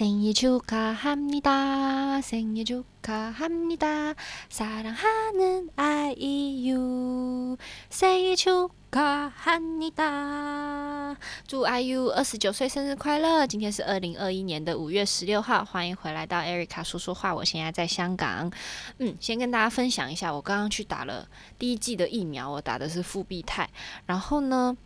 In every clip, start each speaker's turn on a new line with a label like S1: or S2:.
S1: 생일축하합니다，생일축하합니다，사랑하는 IU，생일축하합니다，祝 IU 二十九岁生日快乐！今天是二零二一年的五月十六号，欢迎回来到 Erica 说说话。我现在在香港，嗯，先跟大家分享一下，我刚刚去打了第一剂的疫苗，我打的是复必泰，然后呢，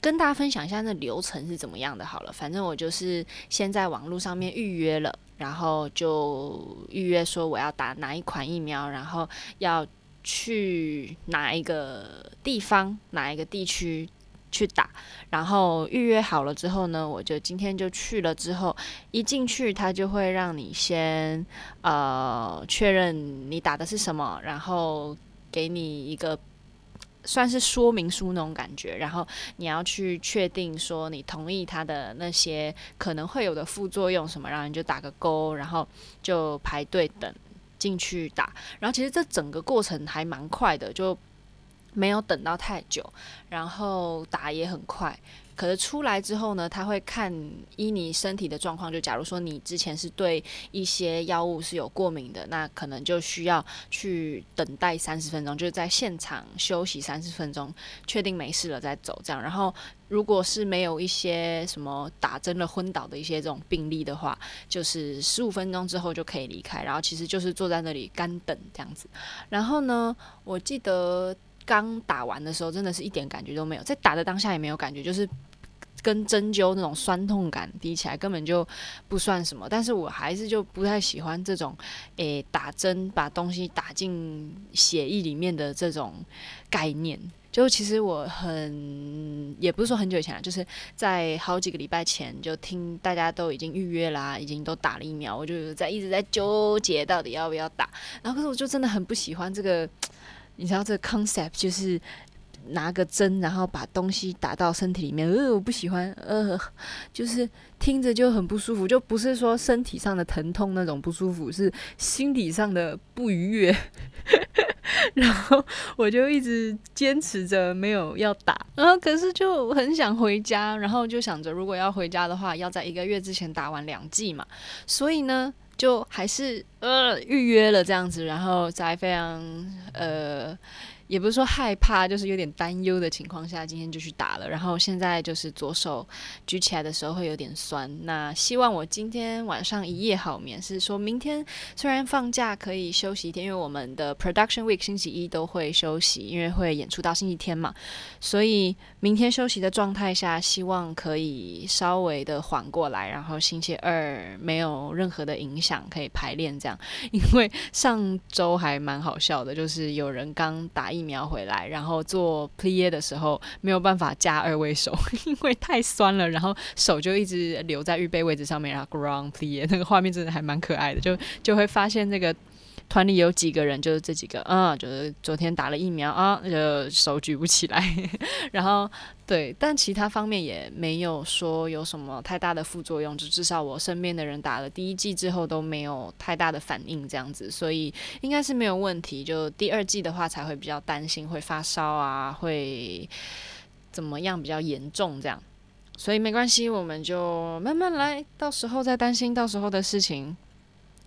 S1: 跟大家分享一下那流程是怎么样的。好了，反正我就是先在网络上面预约了，然后就预约说我要打哪一款疫苗，然后要去哪一个地方、哪一个地区去打。然后预约好了之后呢，我就今天就去了。之后一进去，他就会让你先呃确认你打的是什么，然后给你一个。算是说明书那种感觉，然后你要去确定说你同意他的那些可能会有的副作用什么，然后你就打个勾，然后就排队等进去打。然后其实这整个过程还蛮快的，就没有等到太久，然后打也很快。可是出来之后呢，他会看依你身体的状况，就假如说你之前是对一些药物是有过敏的，那可能就需要去等待三十分钟，就是在现场休息三十分钟，确定没事了再走这样。然后如果是没有一些什么打针了昏倒的一些这种病例的话，就是十五分钟之后就可以离开。然后其实就是坐在那里干等这样子。然后呢，我记得刚打完的时候真的是一点感觉都没有，在打的当下也没有感觉，就是。跟针灸那种酸痛感比起来，根本就不算什么。但是我还是就不太喜欢这种，诶、打针把东西打进血液里面的这种概念。就其实我很，也不是说很久以前了，就是在好几个礼拜前就听大家都已经预约啦、已经都打了疫苗，我就在一直在纠结到底要不要打。然后可是我就真的很不喜欢这个，你知道这个 concept 就是。拿个针，然后把东西打到身体里面，呃，我不喜欢，呃，就是听着就很不舒服，就不是说身体上的疼痛那种不舒服，是心理上的不愉悦。然后我就一直坚持着没有要打，然后可是就很想回家，然后就想着如果要回家的话，要在一个月之前打完两剂嘛，所以呢，就还是呃预约了这样子，然后在非常呃。也不是说害怕，就是有点担忧的情况下，今天就去打了。然后现在就是左手举起来的时候会有点酸。那希望我今天晚上一夜好眠，是说明天虽然放假可以休息一天，因为我们的 production week 星期一都会休息，因为会演出到星期天嘛。所以明天休息的状态下，希望可以稍微的缓过来，然后星期二没有任何的影响，可以排练这样。因为上周还蛮好笑的，就是有人刚打疫苗回来，然后做 plie 的时候没有办法加二位手，因为太酸了，然后手就一直留在预备位置上面，然后 ground plie 那个画面真的还蛮可爱的，就就会发现那个。团里有几个人，就是这几个，嗯，就是昨天打了疫苗啊，就手举不起来，然后对，但其他方面也没有说有什么太大的副作用，就至少我身边的人打了第一剂之后都没有太大的反应，这样子，所以应该是没有问题。就第二剂的话才会比较担心会发烧啊，会怎么样比较严重这样，所以没关系，我们就慢慢来，到时候再担心到时候的事情。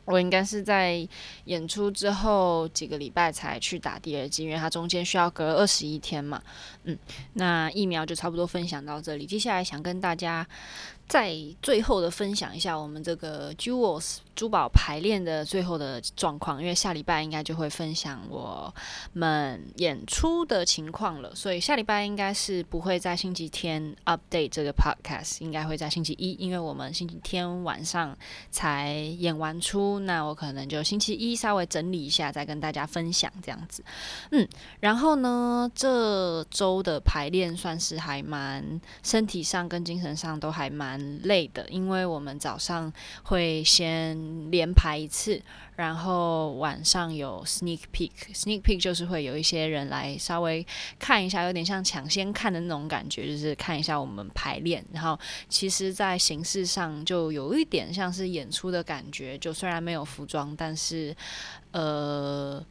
S1: 我应该是在演出之后几个礼拜才去打第二剂，因为它中间需要隔二十一天嘛。嗯，那疫苗就差不多分享到这里，接下来想跟大家。在最后的分享一下我们这个 Jewels 珠宝排练的最后的状况，因为下礼拜应该就会分享我们演出的情况了，所以下礼拜应该是不会在星期天 update 这个 podcast，应该会在星期一，因为我们星期天晚上才演完出，那我可能就星期一稍微整理一下，再跟大家分享这样子。嗯，然后呢，这周的排练算是还蛮身体上跟精神上都还蛮。累的，因为我们早上会先连排一次，然后晚上有 sneak peek。sneak peek 就是会有一些人来稍微看一下，有点像抢先看的那种感觉，就是看一下我们排练。然后其实，在形式上就有一点像是演出的感觉，就虽然没有服装，但是呃，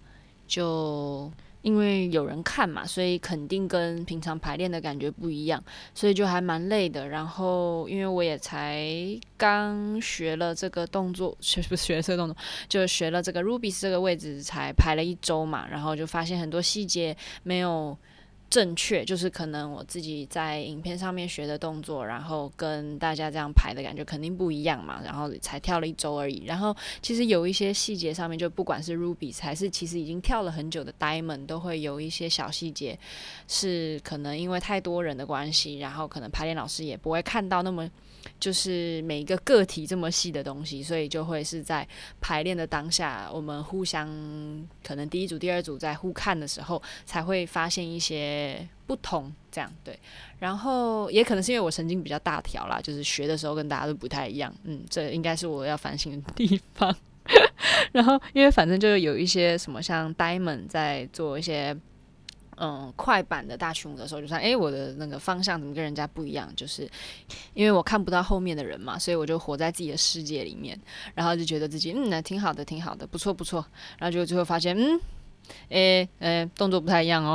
S1: 就因为有人看嘛，所以肯定跟平常排练的感觉不一样，所以就还蛮累的。然后因为我也才刚学了这个动作，学不是学这个动作，就学了这个 Ruby 这个位置才排了一周嘛，然后就发现很多细节没有。正确就是可能我自己在影片上面学的动作，然后跟大家这样排的感觉肯定不一样嘛。然后才跳了一周而已。然后其实有一些细节上面，就不管是 Ruby 还是其实已经跳了很久的 Diamond，都会有一些小细节是可能因为太多人的关系，然后可能排练老师也不会看到那么。就是每一个个体这么细的东西，所以就会是在排练的当下，我们互相可能第一组、第二组在互看的时候，才会发现一些不同。这样对，然后也可能是因为我神经比较大条啦，就是学的时候跟大家都不太一样。嗯，这应该是我要反省的地方。然后因为反正就是有一些什么像 Diamond 在做一些。嗯，快板的大曲目的时候，就算诶，我的那个方向怎么跟人家不一样？就是因为我看不到后面的人嘛，所以我就活在自己的世界里面，然后就觉得自己嗯，那挺好的，挺好的，不错不错，然后就最后发现嗯，诶，诶，动作不太一样哦。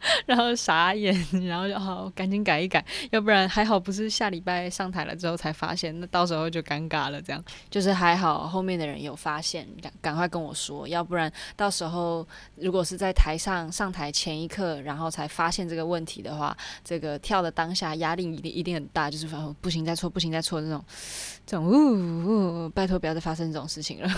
S1: 然后傻眼，然后就好赶紧改一改，要不然还好不是下礼拜上台了之后才发现，那到时候就尴尬了。这样就是还好后面的人有发现，赶赶快跟我说，要不然到时候如果是在台上上台前一刻，然后才发现这个问题的话，这个跳的当下压力一定一定很大，就是反正不行再错，不行再错这种这种呜呜，拜托不要再发生这种事情了。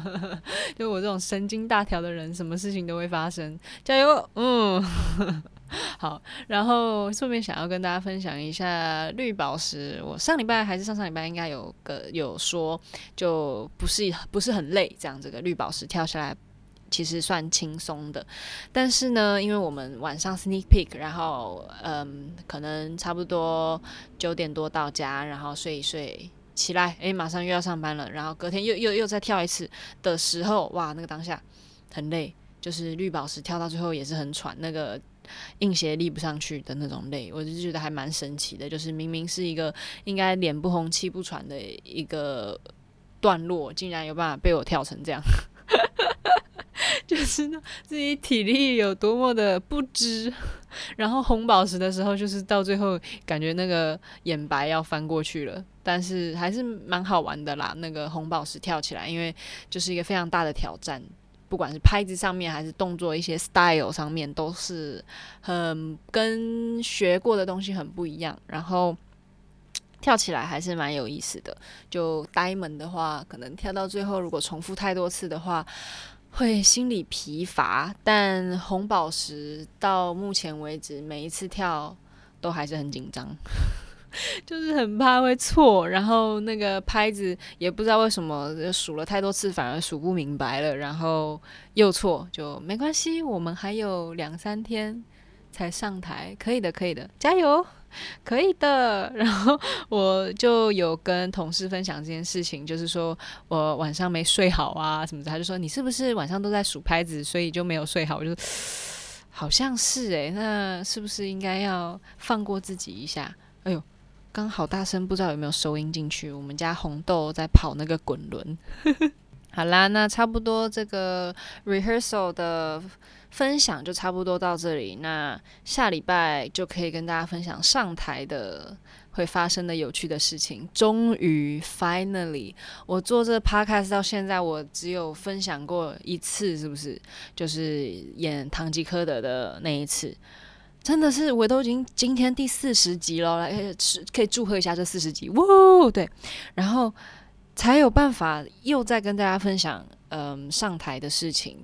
S1: 就我这种神经大条的人，什么事情都会发生，加油，嗯。好，然后顺便想要跟大家分享一下绿宝石。我上礼拜还是上上礼拜应该有个有说，就不是不是很累，这样这个绿宝石跳下来其实算轻松的。但是呢，因为我们晚上 sneak peek，然后嗯，可能差不多九点多到家，然后睡一睡起来，诶，马上又要上班了。然后隔天又又又再跳一次的时候，哇，那个当下很累。就是绿宝石跳到最后也是很喘，那个硬鞋立不上去的那种累，我就觉得还蛮神奇的。就是明明是一个应该脸不红气不喘的一个段落，竟然有办法被我跳成这样，就是自己体力有多么的不支。然后红宝石的时候，就是到最后感觉那个眼白要翻过去了，但是还是蛮好玩的啦。那个红宝石跳起来，因为就是一个非常大的挑战。不管是拍子上面还是动作一些 style 上面，都是很跟学过的东西很不一样。然后跳起来还是蛮有意思的。就 Diamond 的话，可能跳到最后，如果重复太多次的话，会心里疲乏。但红宝石到目前为止，每一次跳都还是很紧张。就是很怕会错，然后那个拍子也不知道为什么数了太多次，反而数不明白了，然后又错，就没关系，我们还有两三天才上台，可以的，可以的，加油，可以的。然后我就有跟同事分享这件事情，就是说我晚上没睡好啊什么的，他就说你是不是晚上都在数拍子，所以就没有睡好？我就好像是诶，那是不是应该要放过自己一下？哎呦！刚好大声，不知道有没有收音进去。我们家红豆在跑那个滚轮。好啦，那差不多这个 rehearsal 的分享就差不多到这里。那下礼拜就可以跟大家分享上台的会发生的有趣的事情。终于，finally，我做这 podcast 到现在，我只有分享过一次，是不是？就是演《唐吉诃德》的那一次。真的是，我都已经今天第四十集了，来是可以祝贺一下这四十集，哇，对，然后才有办法又再跟大家分享，嗯，上台的事情，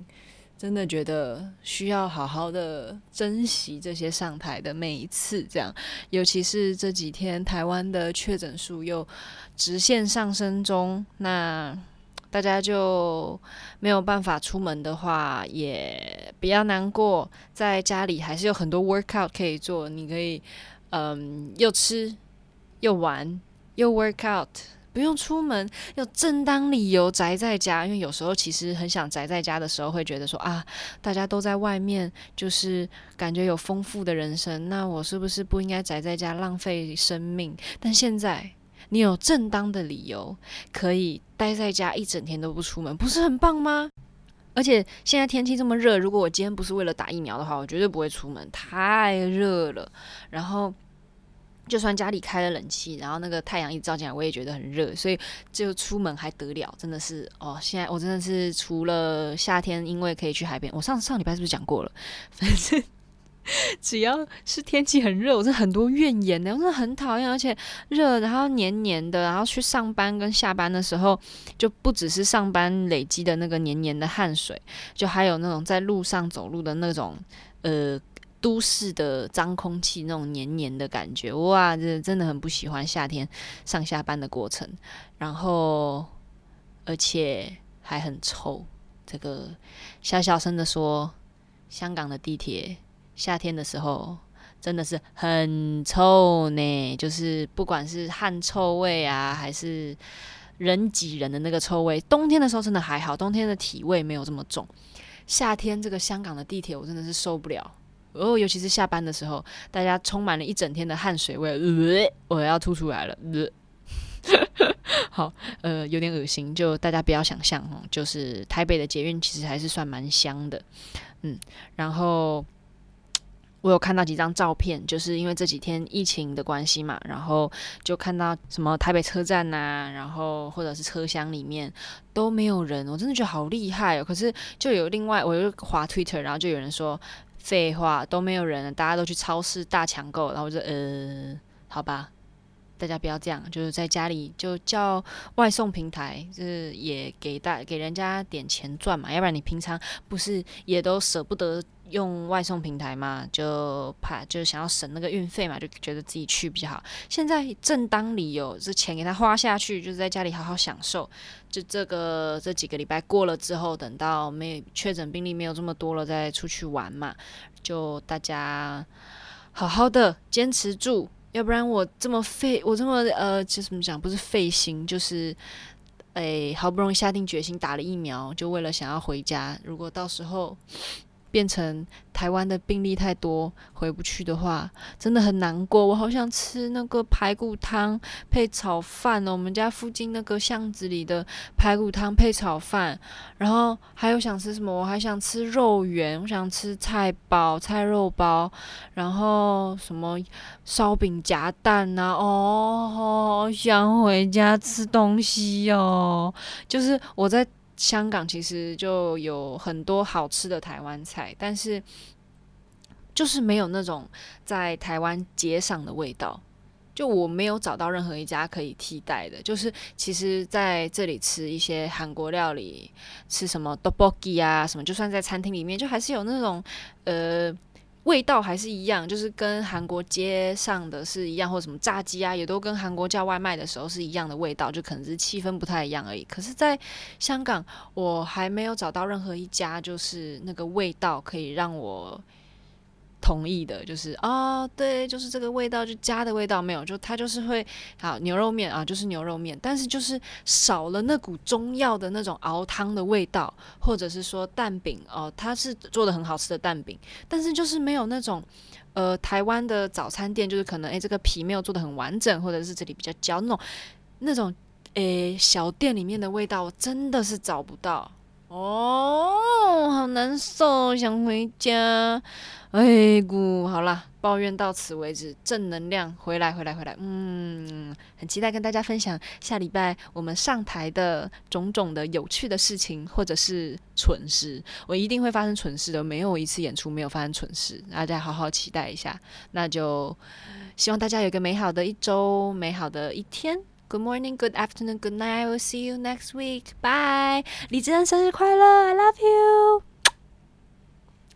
S1: 真的觉得需要好好的珍惜这些上台的每一次，这样，尤其是这几天台湾的确诊数又直线上升中，那。大家就没有办法出门的话，也不要难过，在家里还是有很多 workout 可以做。你可以，嗯，又吃又玩又 workout，不用出门，有正当理由宅在家。因为有时候其实很想宅在家的时候，会觉得说啊，大家都在外面，就是感觉有丰富的人生，那我是不是不应该宅在家浪费生命？但现在。你有正当的理由可以待在家一整天都不出门，不是很棒吗？而且现在天气这么热，如果我今天不是为了打疫苗的话，我绝对不会出门，太热了。然后。就算家里开了冷气，然后那个太阳一照进来，我也觉得很热，所以就出门还得了，真的是哦。现在我真的是除了夏天，因为可以去海边，我上上礼拜是不是讲过了？反正 只要是天气很热，我真的很多怨言的，我真的很讨厌，而且热，然后黏黏的，然后去上班跟下班的时候，就不只是上班累积的那个黏黏的汗水，就还有那种在路上走路的那种呃。都市的脏空气，那种黏黏的感觉，哇，这真的很不喜欢夏天上下班的过程。然后，而且还很臭。这个小小声的说，香港的地铁夏天的时候真的是很臭呢，就是不管是汗臭味啊，还是人挤人的那个臭味。冬天的时候真的还好，冬天的体味没有这么重。夏天这个香港的地铁，我真的是受不了。哦，尤其是下班的时候，大家充满了一整天的汗水味，呃，我要吐出来了，呃，好，呃，有点恶心，就大家不要想象哦，就是台北的捷运其实还是算蛮香的，嗯，然后我有看到几张照片，就是因为这几天疫情的关系嘛，然后就看到什么台北车站呐、然后或者是车厢里面都没有人，我真的觉得好厉害哦。可是就有另外，我就划 Twitter，然后就有人说。废话都没有人，大家都去超市大抢购，然后我就呃，好吧，大家不要这样，就是在家里就叫外送平台，就是也给大给人家点钱赚嘛，要不然你平常不是也都舍不得用外送平台嘛，就怕就是想要省那个运费嘛，就觉得自己去比较好。现在正当理由，这钱给他花下去，就是在家里好好享受。就这个这几个礼拜过了之后，等到没确诊病例没有这么多了，再出去玩嘛。就大家好好的坚持住，要不然我这么费，我这么呃，就怎么讲，不是费心，就是诶，好不容易下定决心打了疫苗，就为了想要回家。如果到时候。变成台湾的病例太多，回不去的话，真的很难过。我好想吃那个排骨汤配炒饭哦，我们家附近那个巷子里的排骨汤配炒饭。然后还有想吃什么？我还想吃肉圆，我想吃菜包、菜肉包，然后什么烧饼夹蛋呐、哦，好想回家吃东西哦。就是我在。香港其实就有很多好吃的台湾菜，但是就是没有那种在台湾街上的味道。就我没有找到任何一家可以替代的。就是其实在这里吃一些韩国料理，吃什么 tteokbokki 啊什么，就算在餐厅里面，就还是有那种呃。味道还是一样，就是跟韩国街上的是一样，或者什么炸鸡啊，也都跟韩国叫外卖的时候是一样的味道，就可能是气氛不太一样而已。可是，在香港，我还没有找到任何一家，就是那个味道可以让我。同意的，就是啊、哦，对，就是这个味道，就家的味道没有，就它就是会好牛肉面啊，就是牛肉面，但是就是少了那股中药的那种熬汤的味道，或者是说蛋饼哦，它是做的很好吃的蛋饼，但是就是没有那种呃台湾的早餐店，就是可能诶这个皮没有做的很完整，或者是这里比较焦那种那种诶小店里面的味道，我真的是找不到。哦，好难受，想回家。哎姑，好啦，抱怨到此为止，正能量回来，回来，回来。嗯，很期待跟大家分享下礼拜我们上台的种种的有趣的事情，或者是蠢事。我一定会发生蠢事的，没有一次演出没有发生蠢事，大家好好期待一下。那就希望大家有个美好的一周，美好的一天。Good morning, good afternoon, good night. I will see you next week. Bye. 李智恩生日快乐！I love you.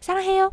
S1: 撒浪嘿哟。